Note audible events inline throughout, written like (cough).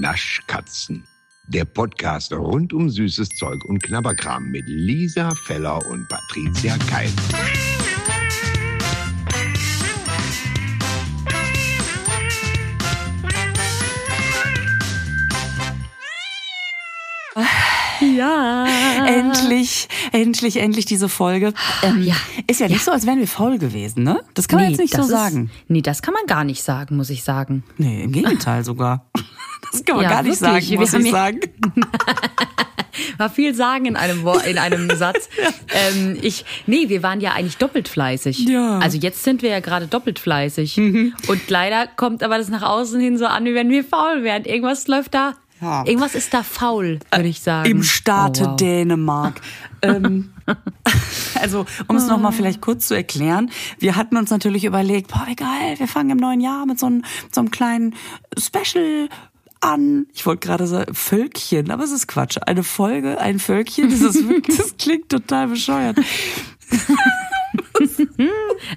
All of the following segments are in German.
Naschkatzen. Der Podcast rund um süßes Zeug und Knabberkram mit Lisa Feller und Patricia Keil. Ja. Endlich, endlich, endlich diese Folge. Ähm, ja. Ist ja nicht so, als wären wir faul gewesen, ne? Das kann man jetzt nicht so ist- sagen. Nee, das kann man gar nicht sagen, muss ich sagen. Nee, im Gegenteil sogar. Das kann man Ja, gar nicht wirklich. sagen, muss ich ja- sagen. (laughs) War viel sagen in einem Wort, in einem Satz. (laughs) Ähm, ich, nee, wir waren ja eigentlich doppelt fleißig. Ja. Mhm. Also jetzt sind wir ja gerade doppelt fleißig. Und leider kommt aber das nach außen hin so an, wie wenn wir faul wären. Irgendwas läuft da. Ja. Irgendwas ist da faul, würde ich sagen. Im Staate Oh, wow. Dänemark. ähm, (laughs) also, um es nochmal vielleicht kurz zu erklären, wir hatten uns natürlich überlegt, boah, wie geil, wir fangen im neuen Jahr mit so einem, so einem kleinen Special an. Ich wollte gerade sagen, Völkchen, aber es ist Quatsch. Eine Folge, ein Völkchen, das, ist, wirklich- (laughs) das klingt total bescheuert. (laughs)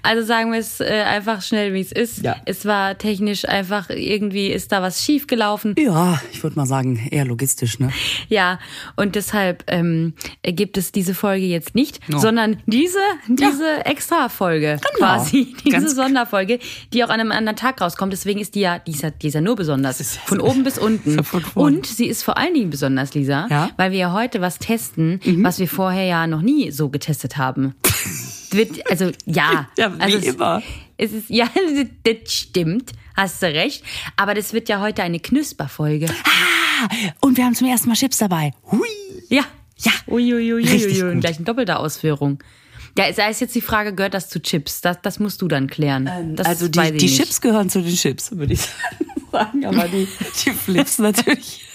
Also sagen wir es äh, einfach schnell, wie es ist. Ja. Es war technisch einfach, irgendwie ist da was schief gelaufen. Ja, ich würde mal sagen, eher logistisch, ne? Ja, und deshalb ähm, gibt es diese Folge jetzt nicht, No. sondern diese, diese Extra-Folge Genau. quasi, (laughs) diese Ganz- Sonderfolge, die auch an einem anderen Tag rauskommt. Deswegen ist die ja, die ist ja, die ist ja nur besonders. (laughs) ja Von oben bis unten. Und sie ist vor allen Dingen besonders, Lisa, Ja. Mhm. weil wir ja heute was testen, was wir vorher ja noch nie so getestet haben. (laughs) Wird, also ja, (laughs) Ja, wie also immer. Es ist, ja, (laughs) das stimmt, hast du recht. Aber das wird ja heute eine Knusperfolge. Und wir haben zum ersten Mal Chips dabei. Hui. Ja. Ja. Uiuiui, Richtig und gut. gleich in doppelter Ausführung. Ja, da ist jetzt die Frage, gehört das zu Chips? Das, das musst du dann klären. das also die, die. Chips gehören zu den Chips, würde ich (laughs) sagen. Aber die, die Flips natürlich.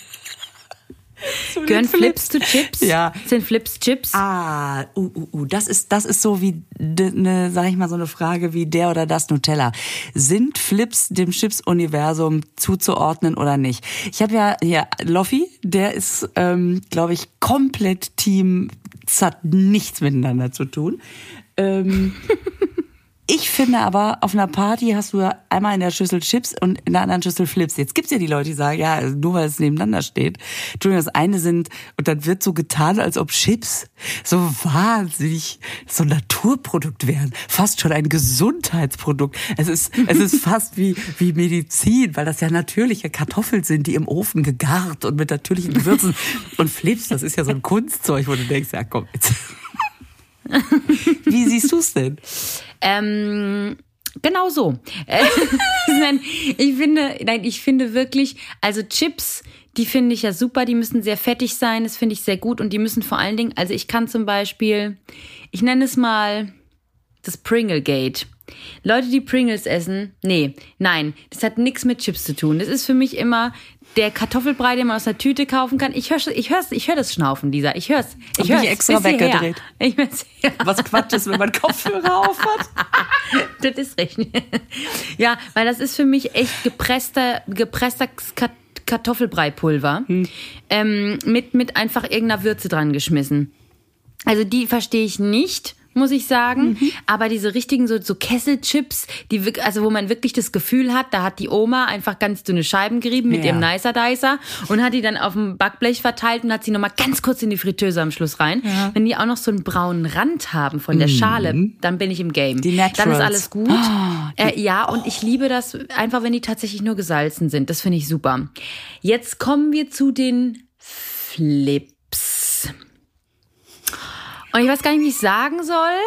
(laughs) den Gehören Flips zu Chips? Ja. Sind Flips Chips? Ah, uh, uh, uh, das ist das ist so wie ne, sag ich mal so eine Frage wie der oder das Nutella. Sind Flips dem Chips-Universum zuzuordnen oder nicht? Ich habe ja hier Loffi, der ist, ähm, glaube ich, komplett Team. Es hat nichts miteinander zu tun. Ähm, (laughs) Ich finde aber, auf einer Party hast du ja einmal in der Schüssel Chips und in der anderen Schüssel Flips. Jetzt gibt's ja die Leute, die sagen, ja, nur weil es nebeneinander steht. Entschuldigung, das eine sind, und dann wird so getan, als ob Chips so wahnsinnig so ein Naturprodukt wären. Fast schon ein Gesundheitsprodukt. Es ist, es ist (laughs) fast wie, wie Medizin, weil das ja natürliche Kartoffeln sind, die im Ofen gegart und mit natürlichen Gewürzen. (laughs) Und Flips, das ist ja so ein Kunstzeug, wo du denkst, ja komm, jetzt. (laughs) Wie siehst du's denn? Ähm, genau so. (laughs) Nein, ich finde, nein, ich finde wirklich, also Chips, die finde ich ja super, die müssen sehr fettig sein, das finde ich sehr gut und die müssen vor allen Dingen, also ich kann zum Beispiel, ich nenne es mal das Pringlegate. Leute, die Pringles essen, nee, nein, das hat nichts mit Chips zu tun. Das ist für mich immer der Kartoffelbrei, den man aus der Tüte kaufen kann. Ich höre ich hör's, ich hör das Schnaufen, Lisa. Ich hör's. Ich Hab hör's. mich extra weggedreht. Ich bin's, ja. Was Quatsch ist, wenn man Kopfhörer auf hat. (laughs) Das ist richtig. Ja, weil das ist für mich echt gepresster, gepresster Kartoffelbreipulver ähm, mit, mit einfach irgendeiner Würze dran geschmissen. Also die verstehe ich nicht, muss ich sagen. Aber diese richtigen so, so Kesselchips, die also wo man wirklich das Gefühl hat, da hat die Oma einfach ganz dünne Scheiben gerieben mit Ja. ihrem Nicer Dicer und hat die dann auf dem Backblech verteilt und hat sie nochmal ganz kurz in die Fritteuse am Schluss rein. Wenn die auch noch so einen braunen Rand haben von der Schale, dann bin ich im Game. Die dann ist Naturals. alles gut. äh, ja, und ich liebe das einfach, wenn die tatsächlich nur gesalzen sind. Das finde ich super. Jetzt kommen wir zu den Flips. Und ich weiß gar nicht, wie ich sagen soll.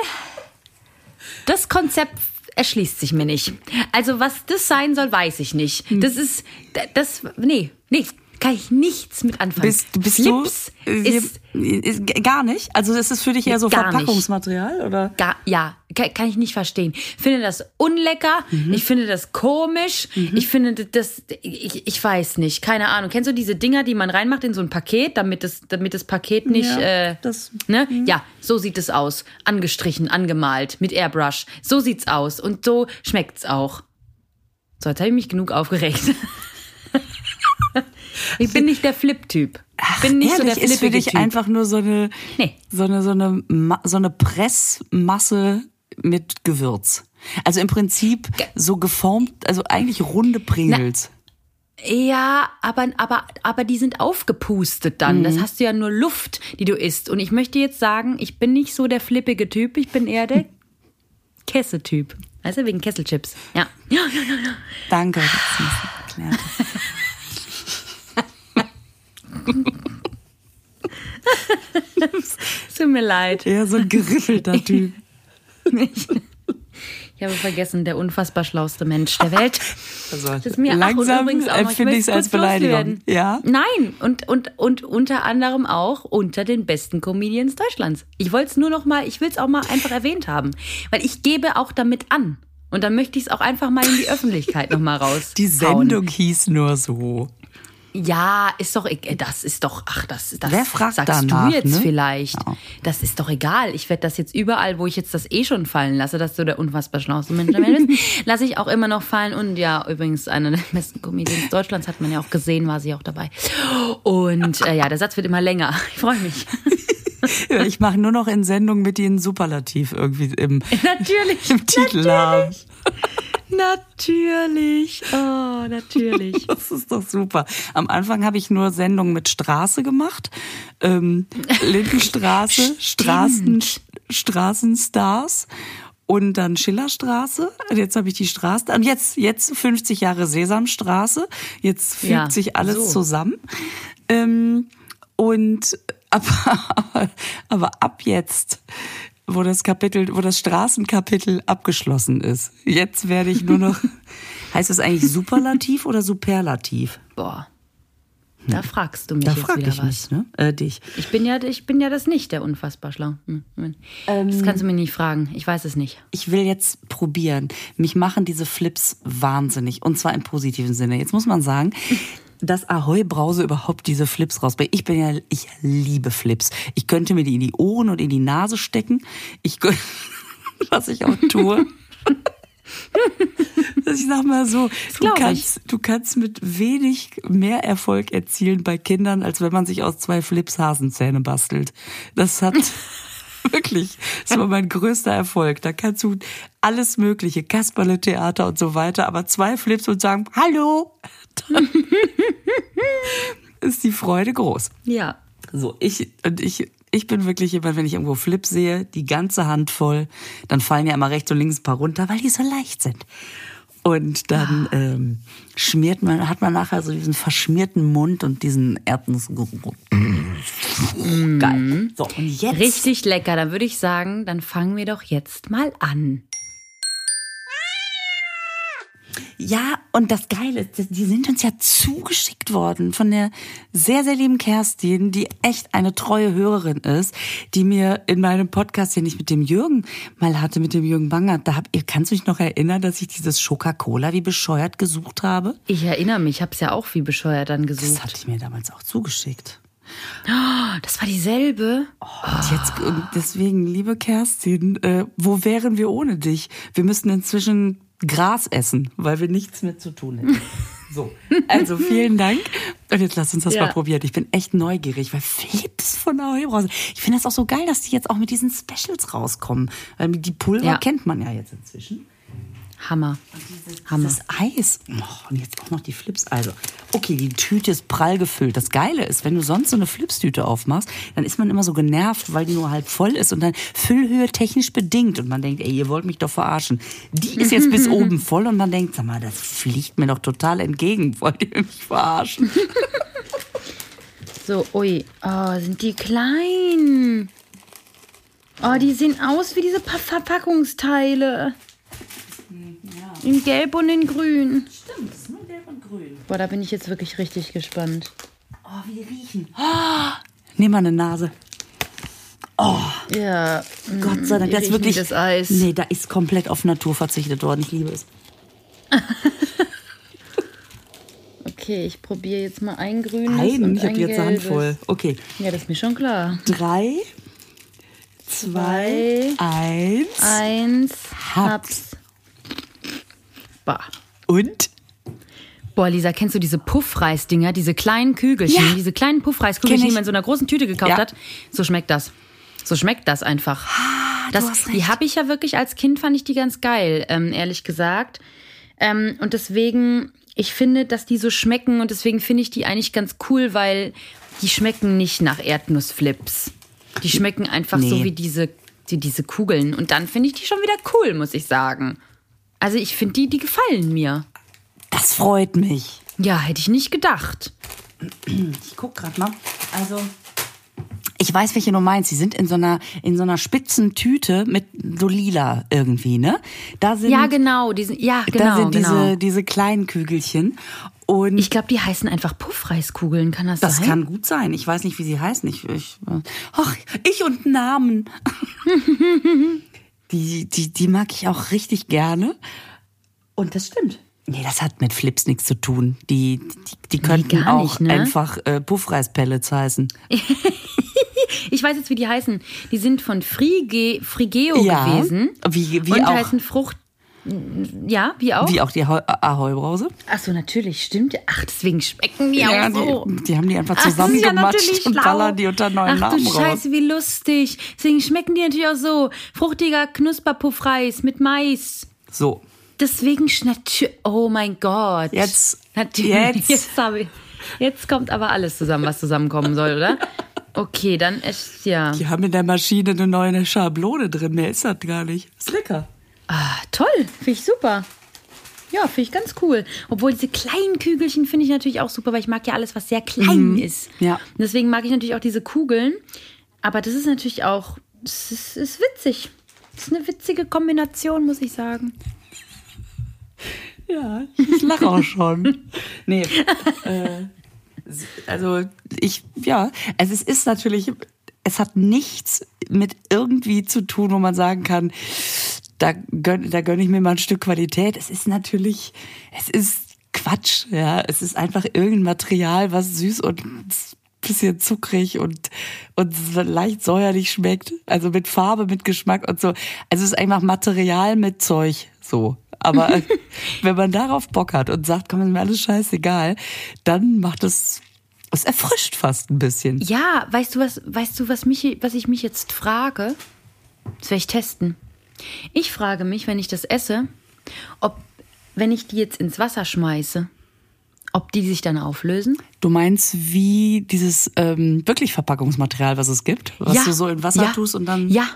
Das Konzept erschließt sich mir nicht. Also, was das sein soll, weiß ich nicht. Hm. Das ist, das, nee, nee, kann ich nichts mit anfangen. Bist, bist Flips du ist ist, gar nicht? Also ist es für dich eher so Gar nicht. Verpackungsmaterial oder? Gar, ja, kann, kann ich nicht verstehen. Finde das unlecker, Mhm. ich finde das komisch, ich finde das, ich, ich weiß nicht, keine Ahnung. Kennst du diese Dinger, die man reinmacht in so ein Paket, damit das, damit das Paket nicht, Ja, äh, das- ne? Ja, so sieht es aus. Angestrichen, angemalt, mit Airbrush. So sieht's aus und so schmeckt's auch. So, jetzt habe ich mich genug aufgeregt. (laughs) ich bin nicht der Flip-Typ. Ich bin nicht so der Ehrlich, ist für dich einfach nur so eine, Nee. so eine, so eine, so eine Pressmasse mit Gewürz. Also im Prinzip so geformt, also eigentlich runde Pringles. Ja, aber, aber, aber die sind aufgepustet dann. Das hast du ja nur Luft, die du isst. Und ich möchte jetzt sagen, ich bin nicht so der flippige Typ, ich bin eher der (laughs) Kessetyp. Weißt du, wegen Kesselchips. Ja. (laughs) Danke. das Tut mir leid. Eher so ein geriffelter Typ. Ich, ich habe vergessen, der unfassbar schlauste Mensch der Welt. Also, Das ist mir langsam empfinde ich es als Beleidigung. loswerden. Ja? Nein, und, und, und unter anderem auch unter den besten Comedians Deutschlands. Ich wollte es nur noch mal, ich will es auch mal einfach erwähnt haben. Weil ich gebe auch damit an. Und dann möchte ich es auch einfach mal in die Öffentlichkeit noch mal raus. Die Sendung hieß nur so. Ja, ist doch, e- das ist doch, ach, das, das Wer fragt sagst danach, du jetzt ne? vielleicht. Das ist doch egal. Ich werde das jetzt überall, wo ich jetzt das eh schon fallen lasse, dass du der unfassbar schlauste Mensch der Welt bist, (laughs) lasse ich auch immer noch fallen. Und ja, übrigens, einer der besten Comedians Deutschlands hat man ja auch gesehen, war sie auch dabei. Und äh, ja, der Satz wird immer länger. Ich freue mich. Ja, Ich mache nur noch in Sendungen mit ihnen Superlativ irgendwie im, (laughs) Natürlich. im Titel haben. Natürlich. Oh, natürlich. (laughs) Das ist doch super. Am Anfang habe ich nur Sendungen mit Straße gemacht. Ähm, (laughs) Lindenstraße, Straßen, Straßenstars und dann Schillerstraße. Jetzt habe ich die Straße. Und jetzt, jetzt 50 Jahre Sesamstraße. Jetzt fügt Ja, sich alles so. zusammen. Ähm, und (laughs) aber, aber, aber ab jetzt, wo das Kapitel, wo das Straßenkapitel abgeschlossen ist, jetzt werde ich nur noch. (laughs) heißt das eigentlich Superlativ oder Superlativ? Boah. Da fragst du mich Da jetzt frage wieder ich was. mich, ne? Äh, dich. Ich bin ja, ich bin ja das nicht, der unfassbar schlau. Hm, hm. das kannst du mich nicht fragen. Ich weiß es nicht. Ich will jetzt probieren. Mich machen diese Flips wahnsinnig. Und zwar im positiven Sinne. Jetzt muss man sagen, dass Ahoi Brause überhaupt diese Flips rausbringt. Ich bin ja, ich liebe Flips. Ich könnte mir die in die Ohren und in die Nase stecken. Ich, (laughs) was ich auch tue. (laughs) Ich sag mal so, du kannst, du kannst mit wenig mehr Erfolg erzielen bei Kindern, als wenn man sich aus zwei Flips Hasenzähne bastelt. Das hat (laughs) wirklich, das war mein größter Erfolg. Da kannst du alles Mögliche, Kasperle Theater und so weiter, aber zwei Flips und sagen, hallo, (laughs) ist die Freude groß. Ja. So, ich, und ich, ich bin wirklich jemand, wenn ich irgendwo Flips sehe, die ganze Hand voll, dann fallen ja immer rechts und links ein paar runter, weil die so leicht sind. Und dann ähm, schmiert man, hat man nachher so diesen verschmierten Mund und diesen Erdnussgeruch. Geil. So, und jetzt. Richtig lecker. Dann würde ich sagen, dann fangen wir doch jetzt mal an. Ja, und das Geile ist, die sind uns ja zugeschickt worden von der sehr, sehr lieben Kerstin, die echt eine treue Hörerin ist, die mir in meinem Podcast, den ich mit dem Jürgen mal hatte, mit dem Jürgen Bangert, da hab ihr, kannst du dich noch erinnern, dass ich dieses Coca-Cola wie bescheuert gesucht habe? Ich erinnere mich, ich habe es ja auch wie bescheuert dann Das gesucht. hatte ich mir damals auch zugeschickt. Das war dieselbe. Und jetzt, und deswegen, liebe Kerstin, äh, wo wären wir ohne dich? Wir müssten inzwischen Gras essen, weil wir nichts mehr zu tun hätten. (laughs) So, also vielen Dank. Und jetzt lass uns das Ja. mal probieren. Ich bin echt neugierig, weil Flips von der Heubrause. Ich finde das auch so geil, dass die jetzt auch mit diesen Specials rauskommen. Weil die Pulver Ja. kennt man ja jetzt inzwischen. Hammer. Hammer. Das Eis. Oh, und jetzt auch noch die Flips. Also, okay, die Tüte ist prall gefüllt. Das Geile ist, wenn du sonst so eine Flipstüte aufmachst, dann ist man immer so genervt, weil die nur halb voll ist und dann Füllhöhe technisch bedingt. Und man denkt, ey, ihr wollt mich doch verarschen. Die ist jetzt bis (laughs) oben voll und man denkt, sag mal, das fliegt mir doch total entgegen. Wollt ihr mich verarschen? So, ui. Oh, sind die klein. Oh, die sehen aus wie diese Pa- Verpackungsteile. In Gelb und in Grün. Stimmt, das ist nur gelb und grün. Boah, da bin ich jetzt wirklich richtig gespannt. Oh, wie die riechen. Oh, nimm mal eine Nase. Ja. Gott sei Dank, das ist wirklich. das Eis? Nee, da ist komplett auf Natur verzichtet worden. Ich liebe es. (laughs) Okay, ich probiere jetzt mal ein grünes Nein, und ich habe jetzt gelbes. handvoll. Okay. Ja, das ist mir schon klar. Drei, zwei, eins. Eins, Hab's. Bah. Und? Boah, Lisa, kennst du diese Puffreisdinger, diese kleinen Kügelchen, Ja. diese kleinen Puffreiskügelchen, die man in so einer großen Tüte gekauft Ja. hat? So schmeckt das. So schmeckt das einfach. das, Ah, hast die habe ich ja wirklich als Kind fand ich die ganz geil, ähm, ehrlich gesagt. Ähm, und deswegen ich finde, dass die so schmecken und deswegen finde ich die eigentlich ganz cool, weil die schmecken nicht nach Erdnussflips. Die schmecken einfach Nee. so wie diese, die, diese Kugeln. Und dann finde ich die schon wieder cool, muss ich sagen. Also ich finde die, die gefallen mir. Das freut mich. Ja, hätte ich nicht gedacht. Ich guck gerade mal. Also ich weiß, welche du meinst. Die sind in so einer in so einer spitzen Tüte mit so lila irgendwie, ne? Da sind Ja, genau. Diesen, ja, genau. da sind diese genau. diese kleinen Kügelchen und Ich glaube, die heißen einfach Puffreiskugeln. Kann das, das sein? kann gut sein. Ich weiß nicht, wie sie heißen. Ich, ich ach, ich und Namen. (laughs) die die die mag ich auch richtig gerne. Und das stimmt. Nee, das hat mit Flips nichts zu tun. Die, die, die könnten gar auch nicht, ne? einfach äh, Puffreispellets heißen. (laughs) Ich weiß jetzt, wie die heißen. Die sind von Frige, Frigeo Ja, gewesen. wie- wie und auch- heißen Frucht. Ja, wie auch? Wie auch die Ahoi- Ahoi-Brause. Ach so, natürlich, stimmt. Ach, deswegen schmecken die Ja, auch so. die, die haben die einfach Ach, ja zusammengematscht natürlich und ballern die unter neuen Ach Namen du raus. Scheiße, wie lustig. Deswegen schmecken die natürlich auch so. Fruchtiger Knusperpuffreis mit Mais. So, Deswegen natürlich. Oh mein Gott. Jetzt- Natürlich. jetzt. Jetzt, habe ich, jetzt kommt aber alles zusammen, was zusammenkommen soll, oder? Okay, dann ist ja. die haben in der Maschine eine neue Schablone drin. Mehr ist das gar nicht. Ist lecker. Ah, toll. Finde ich super. Ja, finde ich ganz cool. Obwohl diese kleinen Kügelchen finde ich natürlich auch super, weil ich mag ja alles, was sehr klein ist. Ja. Und deswegen mag ich natürlich auch diese Kugeln. Aber das ist natürlich auch, das ist, ist witzig. Das ist eine witzige Kombination, muss ich sagen. Ja, ich lache auch schon. (laughs) nee, äh, also ich, ja, also es ist natürlich, es hat nichts mit irgendwie zu tun, wo man sagen kann, da gönn, da gönn ich mir mal ein Stück Qualität. Es ist natürlich, es ist Quatsch, ja. Es ist einfach irgendein Material, was süß und bisschen zuckrig und, und leicht säuerlich schmeckt. Also mit Farbe, mit Geschmack und so. Also es ist einfach Material mit Zeug, so. Aber (laughs) wenn man darauf Bock hat und sagt, komm, ist mir alles scheißegal, dann macht es, es erfrischt fast ein bisschen. Ja, weißt du was, weißt du, was mich, was ich mich jetzt frage? Das werde ich testen. Ich frage mich, wenn ich das esse, ob, wenn ich die jetzt ins Wasser schmeiße, ob die sich dann auflösen? Du meinst wie dieses ähm, wirklich Verpackungsmaterial, was es gibt, was du so in Wasser ja, tust und dann. Ja.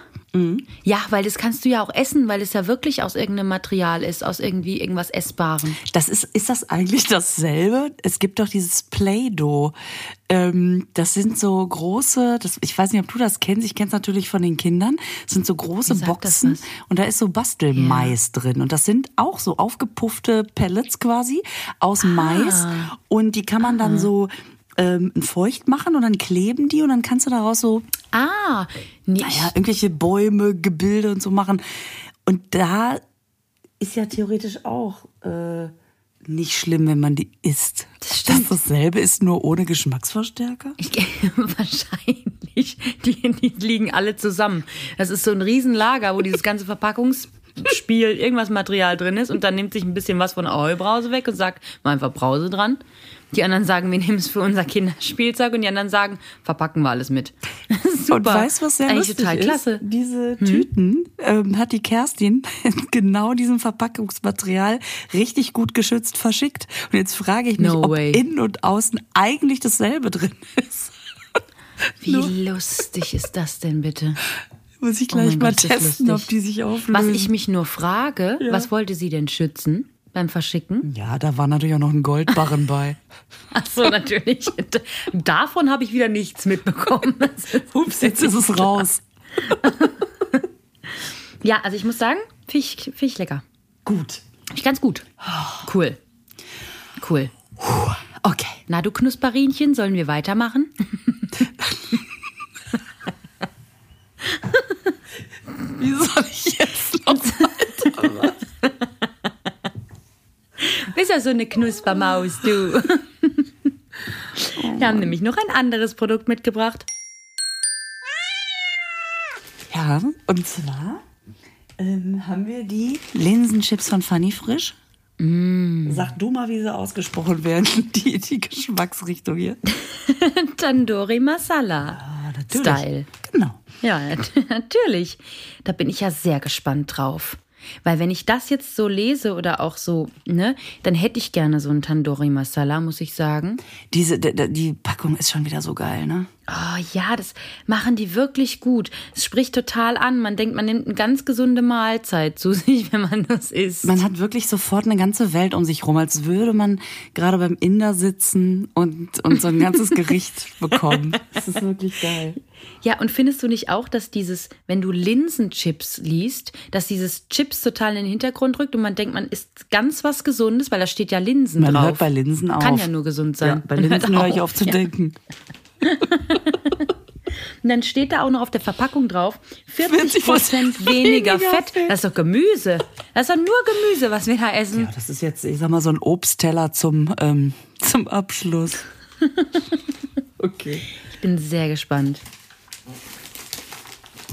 Ja, weil das kannst du ja auch essen, weil es ja wirklich aus irgendeinem Material ist, aus irgendwie irgendwas Essbarem. Das ist, ist das eigentlich dasselbe? Es gibt doch dieses Play-Doh. Ähm, das sind so große, das, ich weiß nicht, ob du das kennst, ich kenne es natürlich von den Kindern. Das sind so große Boxen und da ist so Bastelmais drin. Und das sind auch so aufgepuffte Pellets quasi aus Mais. Und die kann man dann so ähm, feucht machen und dann kleben die und dann kannst du daraus so Ah, nee, naja, irgendwelche Bäume, Gebilde und so machen. Und da ist ja theoretisch auch äh, nicht schlimm, wenn man die isst. Das stimmt. Das dasselbe ist nur ohne Geschmacksverstärker? Ich, (laughs) wahrscheinlich. Die, die liegen alle zusammen. Das ist so ein Riesenlager, wo dieses ganze Verpackungsspiel, (laughs) irgendwas Material drin ist und dann nimmt sich ein bisschen was von Ahoi-Brause weg und sagt, mal einfach Brause dran. Die anderen sagen, wir nehmen es für unser Kinderspielzeug und die anderen sagen, verpacken wir alles mit. (laughs) Super. Und weißt du, was sehr Eigentlich lustig total ist? klasse. Diese Tüten ähm, hat die Kerstin in (laughs) genau diesem Verpackungsmaterial richtig gut geschützt verschickt. Und jetzt frage ich mich, No ob innen und außen eigentlich dasselbe drin ist. Wie (laughs) lustig ist das denn bitte? Muss ich Oh gleich mein mal Gott, testen, ob die sich auflösen. Was ich mich nur frage, was wollte sie denn schützen beim Verschicken? Ja, da war natürlich auch noch ein Goldbarren bei. (laughs) Ach so, natürlich. (laughs) Davon habe ich wieder nichts mitbekommen. (laughs) Ups, jetzt ist es raus. Ja, also ich muss sagen, find ich lecker. Gut. Ich ganz gut. Cool. Cool. Okay. Na, du Knusperinchen, sollen wir weitermachen? Wie soll ich jetzt noch? Bist ja so eine Knuspermaus, du. (laughs) Wir haben nämlich noch ein anderes Produkt mitgebracht. Ja, und zwar ähm, haben wir die Linsenchips von Fanny Frisch. Sag du mal, wie sie ausgesprochen werden, (laughs) die, die Geschmacksrichtung hier. (laughs) Tandoori Masala. Ah, Style. Genau. Ja, natürlich. Da bin ich ja sehr gespannt drauf. Weil wenn ich das jetzt so lese oder auch so, ne, dann hätte ich gerne so ein Tandoori Masala, muss ich sagen. Diese, d- d- die Packung ist schon wieder so geil, ne? Oh ja, das machen die wirklich gut. Es spricht total an. Man denkt, man nimmt eine ganz gesunde Mahlzeit zu (laughs) sich, wenn man das isst. Man hat wirklich sofort eine ganze Welt um sich rum, als würde man gerade beim Inder sitzen und, und so ein ganzes (laughs) Gericht bekommen. Das ist wirklich geil. Ja, und findest du nicht auch, dass dieses, wenn du Linsenchips liest, dass dieses Chips total in den Hintergrund rückt und man denkt, man isst ganz was Gesundes, weil da steht ja Linsen Man drauf. hört bei Linsen auf. Kann ja nur gesund sein. Ja, bei Man hört Linsen höre ich auf zu Ja. denken. Und dann steht da auch noch auf der Verpackung drauf, 40 40% weniger weniger Fett. Fett. Das ist doch Gemüse. Das ist doch nur Gemüse, was wir da essen. Ja, das ist jetzt, ich sag mal, so ein Obstteller zum, ähm, zum Abschluss. (laughs) okay. Ich bin sehr gespannt.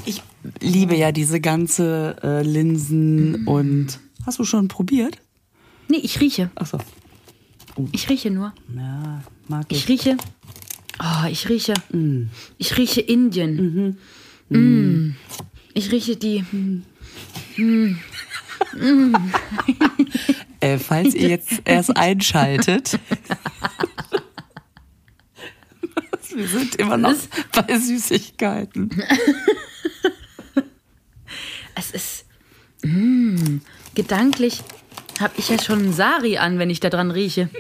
Ich liebe ja diese ganze äh, Linsen und. Hast du schon probiert? Nee, ich rieche. Achso. Ich rieche nur. Ja, mag ich. Ich rieche. Oh, ich rieche. Ich rieche Indien. Mm. Ich rieche die. (laughs) Äh, falls ihr jetzt erst einschaltet. (laughs) Wir sind immer noch bei Süßigkeiten. (laughs) Es ist. Mm, gedanklich habe ich ja schon einen Sari an, wenn ich da dran rieche.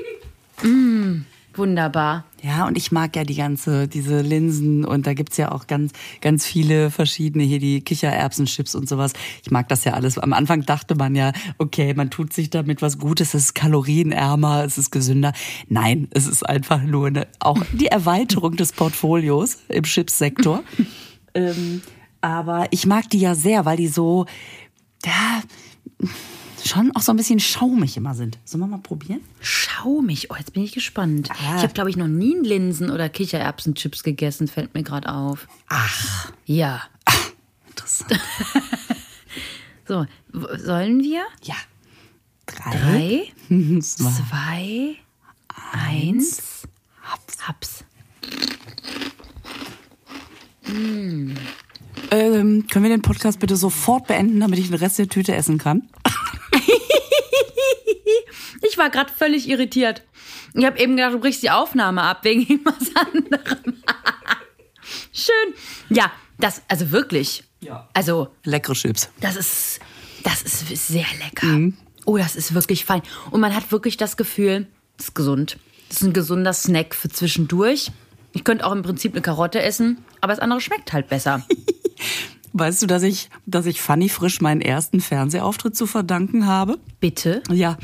Mm, wunderbar. Ja, und ich mag ja die ganze, diese Linsen und da gibt's ja auch ganz, ganz viele verschiedene hier, die Kichererbsenchips und sowas. Ich mag das ja alles. Am Anfang dachte man ja, okay, man tut sich damit was Gutes, es ist kalorienärmer, es ist gesünder. Nein, es ist einfach nur eine, auch die Erweiterung des Portfolios im Chipssektor. (laughs) ähm, aber ich mag die ja sehr, weil die so, ja, schon auch so ein bisschen schaumig immer sind. Sollen wir mal probieren? Schaumig. Oh, jetzt bin ich gespannt. Ah. Ich habe, glaube ich, noch nie Linsen- oder Kichererbsenchips gegessen, fällt mir gerade auf. Ach, Ja. (laughs) interessant. (laughs) So, sollen wir? Ja. Drei. Drei, (laughs) Zwei. zwei, eins. Haps. Haps. Ähm, können wir den Podcast bitte sofort beenden, damit ich den Rest der Tüte essen kann? Ich war gerade völlig irritiert. Ich habe eben gedacht, du brichst die Aufnahme ab wegen (laughs) irgendwas anderem. (laughs) Schön. Ja, das, also wirklich. Ja. Also, Leckere Chips. das ist, das ist sehr lecker. Oh, das ist wirklich fein. Und man hat wirklich das Gefühl, es ist gesund. Das ist ein gesunder Snack für zwischendurch. Ich könnte auch im Prinzip eine Karotte essen, aber das andere schmeckt halt besser. (laughs) Weißt du, dass ich, dass ich Fanny Frisch meinen ersten Fernsehauftritt zu verdanken habe? Bitte? Ja,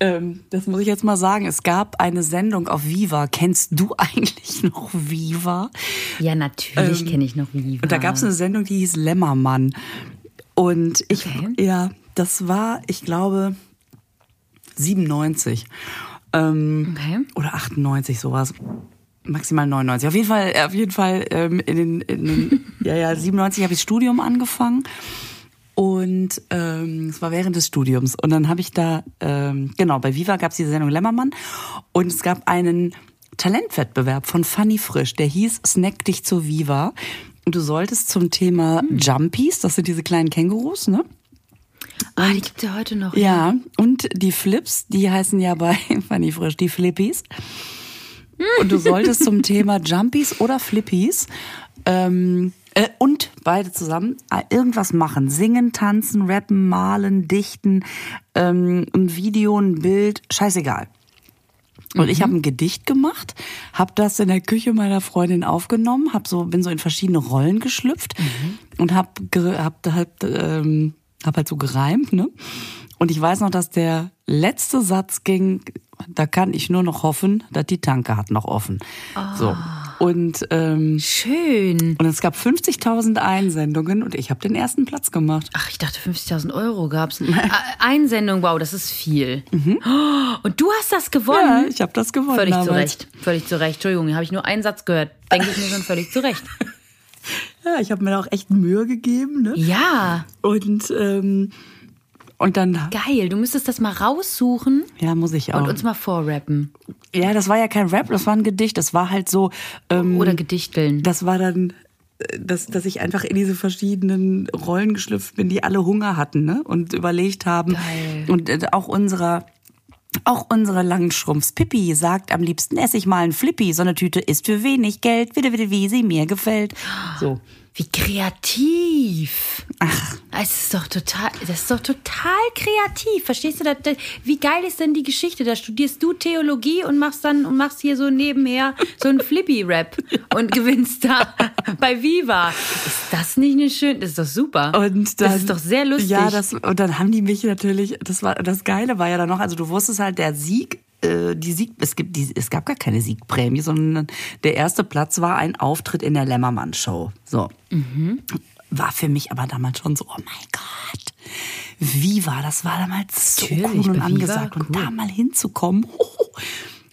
ähm, das muss ich jetzt mal sagen. Es gab eine Sendung auf Viva. Kennst du (laughs) eigentlich noch Viva? Ja, natürlich kenne ich noch Viva. Ähm, Und da gab es eine Sendung, die hieß Lämmermann. Und ich, Okay. ja, das war, ich glaube, 97. Ähm, Okay. Oder 98, sowas. Maximal 99. Auf jeden Fall, auf jeden Fall ähm, in den, in den (laughs) ja, ja, 97 habe ich das Studium angefangen. Und ähm, es war während des Studiums. Und dann habe ich da, ähm, genau, bei Viva gab es diese Sendung Lämmermann. Und es gab einen Talentwettbewerb von Fanny Frisch, der hieß Snack dich zu Viva. Und du solltest zum Thema Jumpies, das sind diese kleinen Kängurus, ne? Ah, die gibt's ja heute noch. Ja, und die Flips, die heißen ja bei (laughs) Fanny Frisch die Flippies. Und du solltest zum Thema Jumpies oder Flippies ähm, äh, und beide zusammen äh, irgendwas machen. Singen, tanzen, rappen, malen, dichten, ähm, ein Video, ein Bild, scheißegal. Und ich habe ein Gedicht gemacht, habe das in der Küche meiner Freundin aufgenommen, hab so bin so in verschiedene Rollen geschlüpft und habe hab, hab, ähm, hab halt so gereimt, ne? Und ich weiß noch, dass der letzte Satz ging, da kann ich nur noch hoffen, dass die Tanke hat noch offen. So. Und ähm, Schön. und es gab 50.000 Einsendungen und ich habe den ersten Platz gemacht. Ach, ich dachte 50.000 Euro gab's. (laughs) Einsendung, wow, das ist viel. Oh, Und du hast das Ja, gewonnen? ich habe das gewonnen Völlig zu damals. Recht. Völlig zu Recht. Entschuldigung, habe ich nur einen Satz gehört. Denke ich mir schon völlig zu Recht. (laughs) Ja, ich habe mir da auch echt Mühe gegeben, ne? Ja, Und ähm, und dann geil. Du müsstest das mal raussuchen ja, muss ich auch. und uns mal vorrappen. Ja, das war ja kein Rap, das war ein Gedicht. Das war halt so. Ähm, Oder gedichteln. Das war dann. dass, dass ich einfach in diese verschiedenen Rollen geschlüpft bin, die alle Hunger hatten ne? und überlegt haben. Geil. Und äh, auch unserer auch unsere Langschrumpfs Pippi sagt, am liebsten esse ich mal ein Flippi. So eine Tüte ist für wenig Geld, wieder, wieder, wie sie mir gefällt. So. Wie kreativ. Ach, Es ist doch total, das ist doch total kreativ. Verstehst du das? das- Wie geil ist denn die Geschichte? Da studierst du Theologie und machst dann und machst hier so nebenher so einen Flippy-Rap und gewinnst da (laughs) bei Viva. Ist das nicht eine schöne, das ist doch super. Und dann, das ist doch sehr lustig. Ja, das, und dann haben die mich natürlich, das war, das Geile war ja dann noch, also du wusstest halt, der Sieg, äh, die Sieg, es gibt, die, es gab gar keine Siegprämie, sondern der erste Platz war ein Auftritt in der Lämmermann-Show. So. War für mich aber damals schon so, oh mein Gott. Viva, das war damals so Natürlich, cool und Viva, angesagt. Und cool. da mal hinzukommen. (laughs)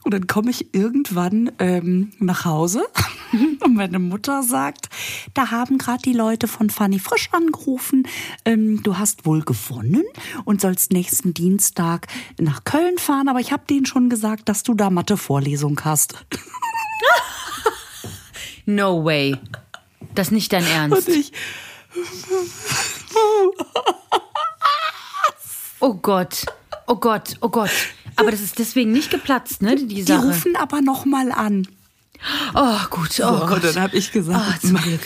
Und dann komme ich irgendwann ähm, nach Hause (laughs) und meine Mutter sagt, da haben gerade die Leute von Fanny Frisch angerufen. Ähm, du hast wohl gewonnen und sollst nächsten Dienstag nach Köln fahren. Aber ich habe denen schon gesagt, dass du da Mathe-Vorlesung hast. (laughs) No way. Das ist nicht dein Und Ernst. ich, Oh Gott. Oh Gott. Oh Gott. Aber das ist deswegen nicht geplatzt, ne, die die Sache. rufen aber noch mal an. Oh, gut. Oh, So, Gott. dann habe ich gesagt, zum Glück.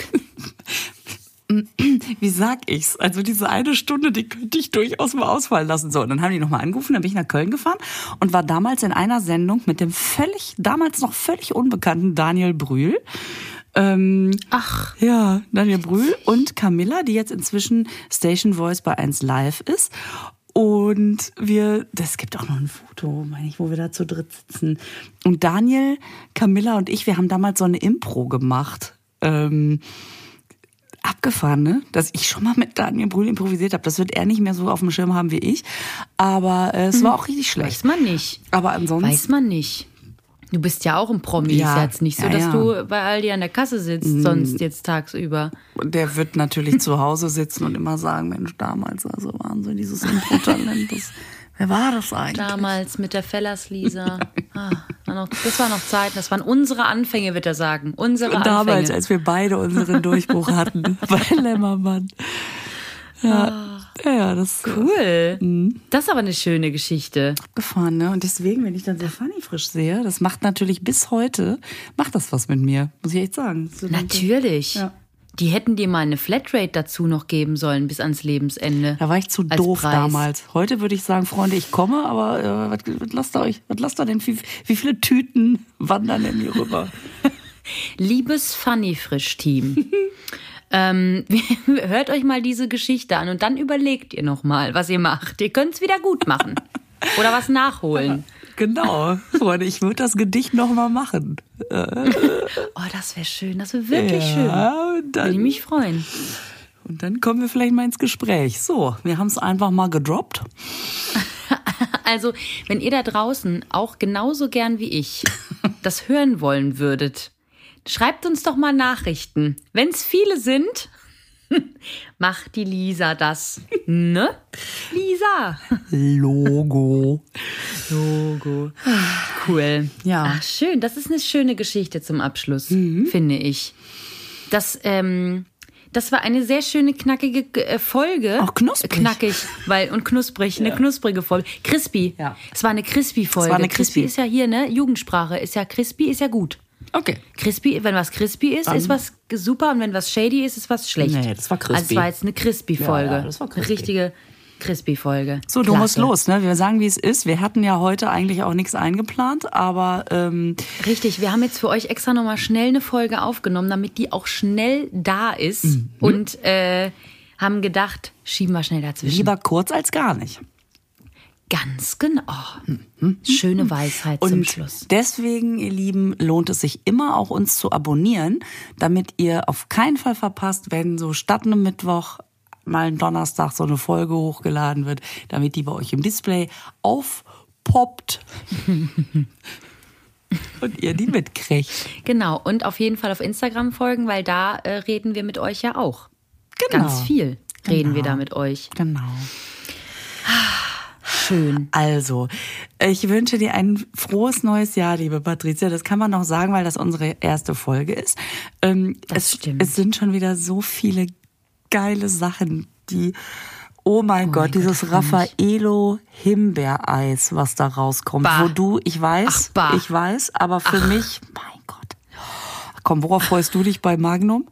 wie sag ich's? Also diese eine Stunde, die könnte ich durchaus mal ausfallen lassen. So, und dann haben die nochmal angerufen, dann bin ich nach Köln gefahren und war damals in einer Sendung mit dem völlig, damals noch völlig unbekannten Daniel Brühl. Ähm, Ach, ja, Daniel Brühl und Camilla, die jetzt inzwischen Station Voice bei 1 Live ist. Und wir, das gibt auch noch ein Foto, meine ich, wo wir da zu dritt sitzen. Und Daniel, Camilla und ich, wir haben damals so eine Impro gemacht. Ähm, abgefahren, ne? Dass ich schon mal mit Daniel Brühl improvisiert habe. Das wird er nicht mehr so auf dem Schirm haben wie ich. Aber äh, es war auch richtig schlecht. weiß man nicht. Aber ansonsten. Weiß man nicht. Du bist ja auch ein Promi. Ja. Ist jetzt nicht so, Ja, dass ja. du bei Aldi an der Kasse sitzt, sonst jetzt tagsüber. Der wird natürlich zu Hause sitzen und immer sagen, Mensch, damals, also Wahnsinn, dieses Impro-Talent. Wer war das eigentlich? Damals mit der Fellers Lisa. (laughs) Ah, das war noch Zeit. Das waren unsere Anfänge, wird er sagen. Unsere Und damals, Anfänge. als wir beide unseren Durchbruch hatten (laughs) bei Lämmermann. Ja, ja, ja, das ist Cool. Mhm. Das ist aber eine schöne Geschichte. abgefahren, ne? Und deswegen, wenn ich dann so Funny frisch sehe, das macht natürlich bis heute, macht das was mit mir, muss ich echt sagen. So Natürlich. Ja. Die hätten dir mal eine Flatrate dazu noch geben sollen bis ans Lebensende. Da war ich zu doof Preis. damals. Heute würde ich sagen, Freunde, ich komme, aber äh, was, was lasst ihr euch? Was lasst ihr denn? Wie, wie viele Tüten wandern denn hier rüber? (laughs) Liebes Funny Frisch Team. (laughs) ähm, (laughs) hört euch mal diese Geschichte an und dann überlegt ihr noch mal, was ihr macht. Ihr könnt es wieder gut machen (laughs) oder was nachholen. Genau, Freunde, ich würde das Gedicht noch mal machen. (laughs) Oh, das wäre schön. Das wäre wirklich schön. Ja, und Würde ich mich freuen. und dann kommen wir vielleicht mal ins Gespräch. So, wir haben es einfach mal gedroppt. Also, wenn ihr da draußen auch genauso gern wie ich das hören wollen würdet, schreibt uns doch mal Nachrichten. Wenn es viele sind, (laughs) macht die Lisa das. Ne? Lisa. Logo. (laughs) Logo. Cool. Ja. Ach, schön. Das ist eine schöne Geschichte zum Abschluss, finde ich. Das, ähm, das war eine sehr schöne, knackige äh, Folge. Auch knusprig. Knackig, weil, und knusprig, eine knusprige Folge. Crispy. Ja. Es war eine. Es war eine Crispy Crispy. ist ja hier, ne? Jugendsprache. Ist ja Crispy, ist ja gut. Okay. Crispy, wenn was crispy ist, ist was super und wenn was shady ist, ist was schlecht. Nee, das war crispy. Also es war jetzt eine crispy-Folge. Ja, ja, das war crispy. Eine richtige crispy-Folge. So, du musst los, ne? Wir sagen, wie es ist. Wir hatten ja heute eigentlich auch nichts eingeplant, aber ähm, Richtig, wir haben jetzt für euch extra nochmal schnell eine Folge aufgenommen, damit die auch schnell da ist Mhm. und äh, haben gedacht, schieben wir schnell dazwischen. lieber kurz als gar nicht. Ganz genau. Schöne Weisheit zum Mhm. Und Schluss. deswegen, ihr Lieben, lohnt es sich immer auch uns zu abonnieren, damit ihr auf keinen Fall verpasst, wenn so statt einem Mittwoch mal ein Donnerstag so eine Folge hochgeladen wird, damit die bei euch im Display aufpoppt (laughs) und ihr die mitkriegt. Genau, und auf jeden Fall auf Instagram folgen, weil da äh, reden wir mit euch ja auch. Genau. Ganz viel reden wir Genau. da mit euch. Genau. Schön. Also, Ich wünsche dir ein frohes neues Jahr, liebe Patricia. Das kann man noch sagen, weil das unsere erste Folge ist. Ähm, Das es, stimmt. es sind schon wieder so viele geile Sachen, die. Oh mein Gott, Gott, dieses freu mich. Raffaello Himbeereis, was da rauskommt. Bah. Wo du, ich weiß, Ach, ich weiß, aber für mich, mein Gott. Komm, worauf freust du dich bei Magnum?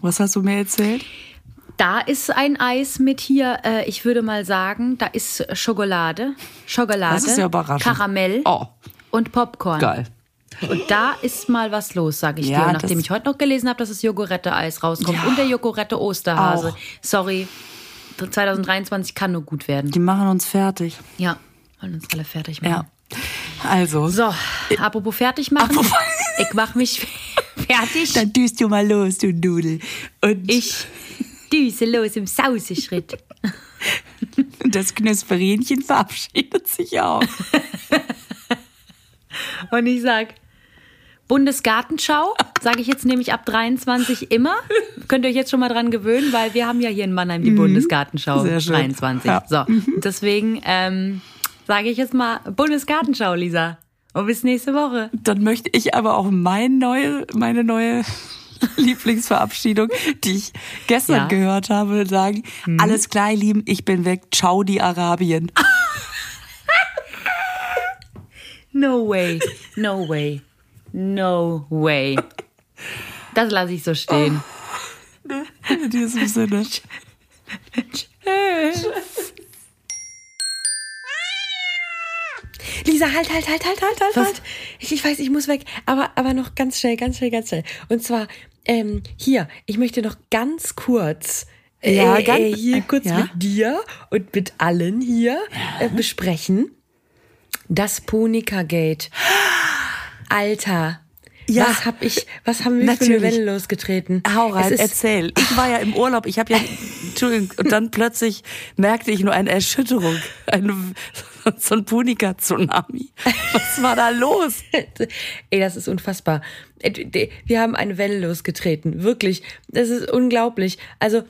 Was hast du mir erzählt? Da ist ein Eis mit hier, äh, ich würde mal sagen, da ist Schokolade, Schokolade, Das ist ja überraschend. Karamell Oh. und Popcorn. Geil. Und da ist mal was los, sage ich Ja, dir. Nachdem ich heute noch gelesen habe, dass das Jogurette-Eis rauskommt Ja. und der Jogurette-Osterhase. Auch. Sorry, 2023 kann nur gut werden. Die machen uns fertig. Ja, wollen uns alle fertig Ja. machen. Also. So, apropos fertig machen. Apropos- Ich mach mich (laughs) fertig. Dann düst du mal los, du Nudel. Und Ich düse los im Sauseschritt. (laughs) das Knusperinchen verabschiedet sich auch. (laughs) Und ich sag, Bundesgartenschau, sage ich jetzt nämlich ab 23 immer. Könnt ihr euch jetzt schon mal dran gewöhnen, weil wir haben ja hier in Mannheim die Bundesgartenschau Mhm. Sehr schön. 23. Ja. So, deswegen ähm, sage ich jetzt mal Bundesgartenschau, Lisa. Und bis nächste Woche. Dann möchte ich aber auch mein neue, meine neue (laughs) Lieblingsverabschiedung, die ich gestern Ja. Gehört habe, sagen, alles klar, ihr Lieben, ich bin weg, ciao die Arabien. (laughs) No way, no way, no way. Das lasse ich so stehen. (laughs) In diesem Sinne. Lisa, halt, halt, halt, halt, halt, halt, halt. Ich, ich weiß, ich muss weg. Aber, aber noch ganz schnell, ganz schnell, ganz schnell. Und zwar, ähm, hier, ich möchte noch ganz kurz. Äh, Ja, äh, ganz- äh, hier kurz ja. mit dir und mit allen hier äh, besprechen. Das Punika Gate. Alter. Ja. Was hab ich, was haben wir für eine Natürlich. Welle losgetreten? Hau rein, erzähl. Ich war ja im Urlaub, ich habe ja, Entschuldigung, und dann plötzlich merkte ich nur eine Erschütterung, eine, so ein Punika-Tsunami. Was war da los? (laughs) Ey, das ist unfassbar. Äh, Wir haben eine Welle losgetreten. Wirklich. Das ist unglaublich. Also,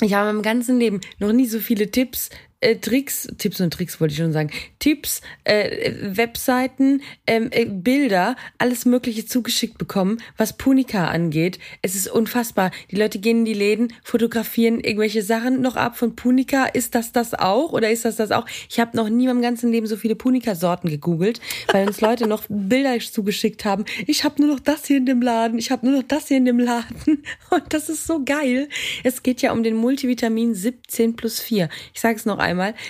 ich habe im ganzen Leben noch nie so viele Tipps, äh, Tricks, Tipps und Tricks wollte ich schon sagen, Tipps, äh, Webseiten, ähm, äh, Bilder, alles Mögliche zugeschickt bekommen, was Punika angeht. Es ist unfassbar. Die Leute gehen in die Läden, fotografieren irgendwelche Sachen noch ab von Punika. Ist das das auch oder ist das das auch? Ich habe noch nie in meinem ganzen Leben so viele Punika-Sorten gegoogelt, weil uns Leute noch Bilder zugeschickt haben. Ich habe nur noch das hier in dem Laden, ich habe nur noch das hier in dem Laden. (laughs) Und das ist so geil. Es geht ja um den Multivitamin 17 plus 4. Ich sage es noch einmal,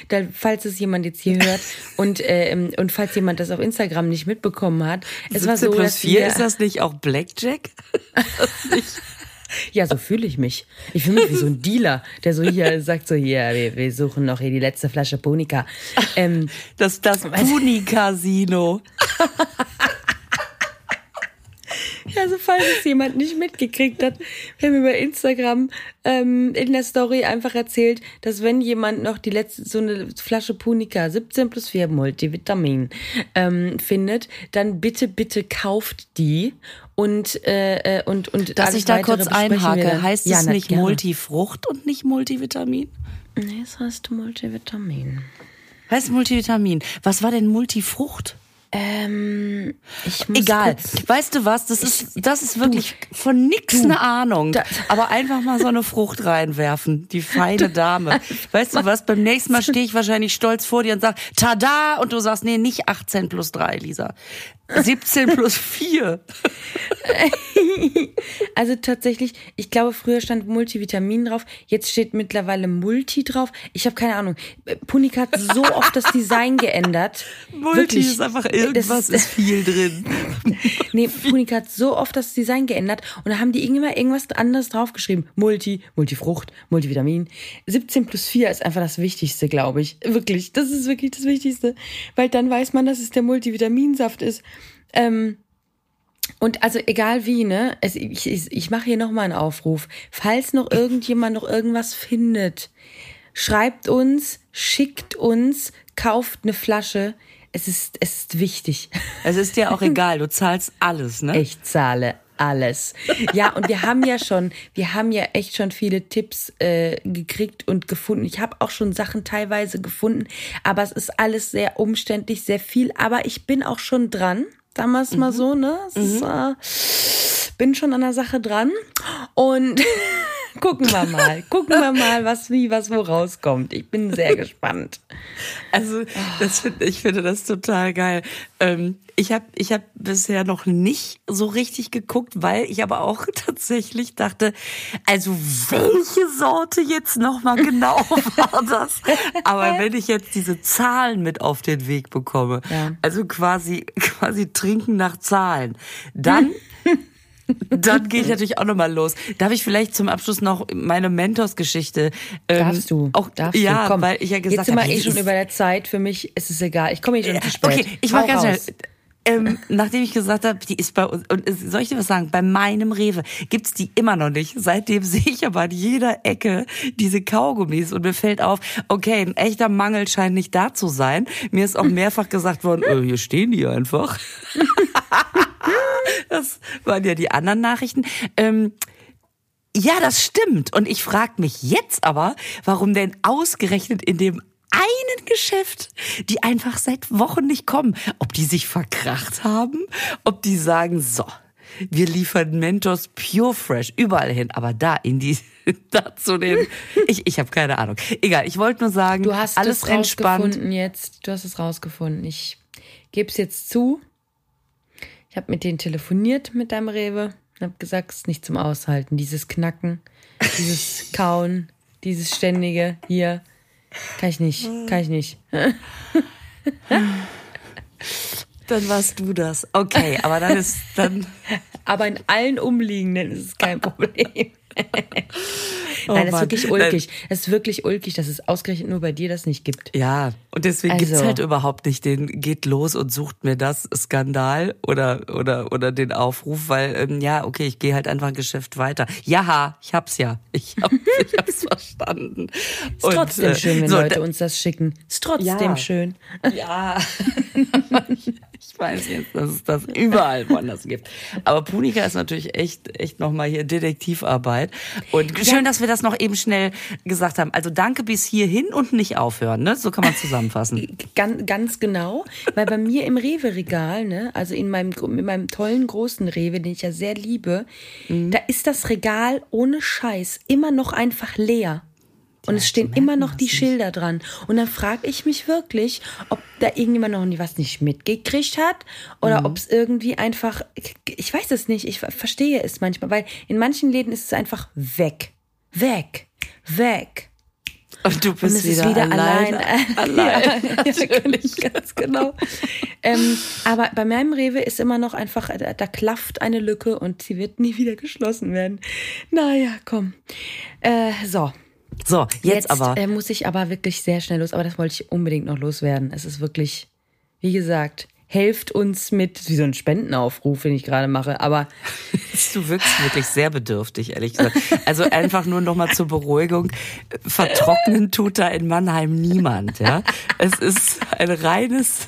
da, falls es jemand jetzt hier hört (laughs) und, ähm, und falls jemand das auf Instagram nicht mitbekommen hat. Es war 17 so, plus dass 4, wir, ist das nicht auch Blackjack? (laughs) Ja, so fühle ich mich. Ich fühle mich wie so ein Dealer, der so hier (laughs) sagt so, hier, wir, wir suchen noch hier die letzte Flasche Punika. Ähm, Das, das Puni-Casino. Ja, also falls es jemand nicht mitgekriegt hat, wir haben über Instagram ähm, in der Story einfach erzählt, dass wenn jemand noch die letzte, so eine Flasche Punika 17 plus 4 Multivitamin ähm, findet, dann bitte, bitte kauft die und, äh, äh, und, und Dass ich da kurz einhake, heißt Ja, es nicht gerne. Multifrucht und nicht Multivitamin? Nee, es heißt Multivitamin. Heißt Multivitamin. Was war denn Multifrucht? Ähm, Egal. Weißt du was? Das ist, das ist wirklich von nix eine Ahnung. da- Aber einfach mal so eine Frucht reinwerfen. Die feine (laughs) Dame. Weißt du was? Beim nächsten Mal stehe ich wahrscheinlich stolz vor dir und sag, tada! Und du sagst, nee, nicht 18 plus 3, Lisa. 17 plus 4. (laughs) Also tatsächlich, ich glaube, früher stand Multivitamin drauf, jetzt steht mittlerweile Multi drauf. Ich habe keine Ahnung. Punika hat so oft das Design geändert. (laughs) Multi Wirklich. ist einfach irgendwas, Das ist viel drin. (laughs) Nee, Punika hat so oft das Design geändert und da haben die immer irgendwas anderes draufgeschrieben. Multi, Multifrucht, Multivitamin. 17 plus 4 ist einfach das Wichtigste, glaube ich. Wirklich, das ist wirklich das Wichtigste. Weil dann weiß man, dass es der Multivitaminsaft ist. Ähm, und also egal wie, ne? Es, ich ich, ich mache hier nochmal einen Aufruf. Falls noch irgendjemand noch irgendwas findet, schreibt uns, schickt uns, kauft eine Flasche. Es ist, es ist wichtig. Es ist dir auch (laughs) egal, du zahlst alles, ne? Ich zahle alles. Ja, und wir haben ja schon, wir haben ja echt schon viele Tipps äh, gekriegt und gefunden. Ich habe auch schon Sachen teilweise gefunden, aber es ist alles sehr umständlich, sehr viel. Aber ich bin auch schon dran. Damals mhm. mal so, ne? Ist, äh, bin schon an der Sache dran. Und (laughs) gucken wir mal. Gucken wir mal, was wie, was wo rauskommt. Ich bin sehr (laughs) gespannt. Also, das find, ich finde das total geil. Ähm, ich habe ich hab bisher noch nicht so richtig geguckt, weil ich aber auch (laughs) tatsächlich dachte, also welche Sorte jetzt nochmal genau (laughs) war das? Aber wenn ich jetzt diese Zahlen mit auf den Weg bekomme, ja. also quasi, quasi trinken nach Zahlen, dann dann gehe ich natürlich auch nochmal los. Darf ich vielleicht zum Abschluss noch meine Mentors-Geschichte? Ähm, darfst du? Auch, darfst ja, du? Komm. weil ich ja gesagt habe. Jetzt sind wir hab, eh schon über der Zeit. Für mich ist es egal. Ich komme eh schon zu spät. Okay, ich mach ganz schnell. Ähm, nachdem ich gesagt habe, die ist bei uns, und soll ich dir was sagen, bei meinem Rewe gibt's die immer noch nicht. Seitdem (laughs) sehe ich aber an jeder Ecke diese Kaugummis und mir fällt auf, okay, ein echter Mangel scheint nicht da zu sein. Mir ist auch (laughs) mehrfach gesagt worden, oh, hier stehen die einfach. (laughs) (laughs) das waren ja die anderen Nachrichten. Ähm, ja, das stimmt. Und ich frage mich jetzt aber, warum denn ausgerechnet in dem einen Geschäft, die einfach seit Wochen nicht kommen. Ob die sich verkracht haben, ob die sagen, so, wir liefern Mentos Pure Fresh überall hin, aber da in die (laughs) da zu den ich ich habe keine Ahnung. Egal, ich wollte nur sagen, du hast alles es entspannt jetzt. Du hast es rausgefunden. Ich gebe es jetzt zu. Ich habe mit denen telefoniert mit deinem Rewe und habe gesagt, es ist nicht zum Aushalten, dieses Knacken, dieses (laughs) Kauen, dieses ständige hier kann ich nicht, kann ich nicht. Dann warst du das. Okay, aber dann ist dann. (laughs) aber in allen Umliegenden ist es kein (laughs) Problem. (laughs) Oh Nein, das ist wirklich ulkig. Es ist wirklich ulkig, dass es ausgerechnet nur bei dir das nicht gibt. Ja, und deswegen also. gibt's halt überhaupt nicht den geht los und sucht mir das Skandal oder oder oder den Aufruf, weil ähm, ja, okay, ich gehe halt einfach ein Geschäft weiter. Ja, ich hab's ja. Ich, hab, ich hab's (laughs) verstanden. Ist und, trotzdem äh, schön, wenn so, Leute uns das schicken. Ist trotzdem ja. schön. Ja. (laughs) ich weiß jetzt, dass es das überall woanders gibt. Aber Punika ist natürlich echt echt nochmal hier Detektivarbeit und schön, ja. dass wir das noch eben schnell gesagt haben. Also danke bis hierhin und nicht aufhören, ne? So kann man zusammenfassen. ganz, ganz genau, weil bei mir im Rewe-Regal, ne, also in meinem, in meinem tollen großen Rewe, den ich ja sehr liebe, mhm. da ist das Regal ohne Scheiß immer noch einfach leer. Und ja, es stehen immer noch die Schilder dran. Und dann frage ich mich wirklich, ob da irgendjemand noch was nicht mitgekriegt hat oder mhm. ob es irgendwie einfach, ich weiß es nicht, ich verstehe es manchmal, weil in manchen Läden ist es einfach weg weg, weg. Und du bist und wieder, wieder allein. Allein, (laughs) ja, natürlich, ganz genau. ähm, aber bei meinem Rewe ist immer noch einfach, da, da, klafft eine Lücke und sie wird nie wieder geschlossen werden. Naja, komm. Äh, so. So, jetzt, jetzt aber. Äh, muss ich aber wirklich sehr schnell los, aber das wollte ich unbedingt noch loswerden. Es ist wirklich, wie gesagt, helft uns mit, wie so ein Spendenaufruf, den ich gerade mache, aber. (laughs) Du wirkst wirklich sehr bedürftig, ehrlich gesagt. Also einfach nur nochmal zur Beruhigung. Vertrocknen tut da in Mannheim niemand, ja. Es ist ein reines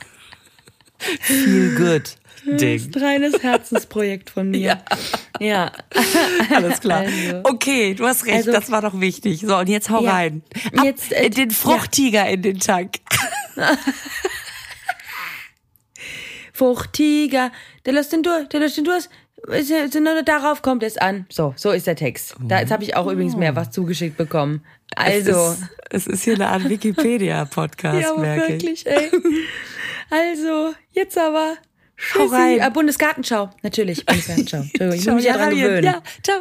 Feel Good. Ding. Das ist ein reines Herzensprojekt von mir. Ja. Ja. (laughs) Alles klar. Also. Okay, du hast recht, also, das war doch wichtig. So, und jetzt hau ja. rein. Ab jetzt, äh, den Fruchttiger ja. in den Tank. (laughs) Fruchtiger, der lässt den durch, der lässt den durch. Darauf kommt es an. So, so ist der Text. Da, jetzt habe ich auch oh. übrigens mehr was zugeschickt bekommen. Also. Es ist, es ist hier eine Art (laughs) Wikipedia-Podcast, ja, merke wirklich, ich. Ey. Also, jetzt aber. Schau rein. Äh, Bundesgartenschau. Natürlich, Bundesgartenschau. (laughs) Entschuldigung, ich muss mich ja dran gewöhnen. Ja, ciao.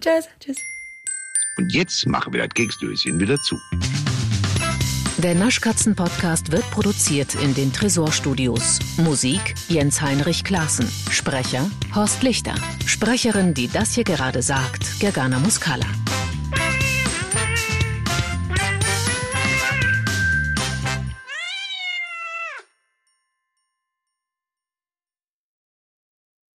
Tschüss. Tschüss. Und jetzt machen wir das Keksdöschen wieder zu. Der Naschkatzen-Podcast wird produziert in den Tresorstudios. Musik Jens Heinrich Klaassen. Sprecher Horst Lichter. Sprecherin, die das hier gerade sagt, Gergana Muscala.